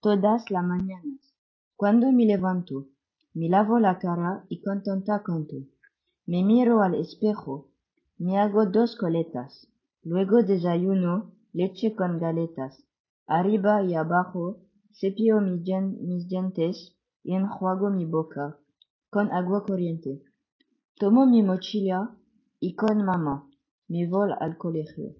todas las mañanas. Cuando me levanto me lavo la cara y contenta canto. Me miro al espejo. Me hago dos coletas. Luego desayuno leche con galetas. Arriba y abajo cepillo mis dientes y enjuago mi boca con agua corriente. Tomo mi mochila y con mamá. Me voy al colegio.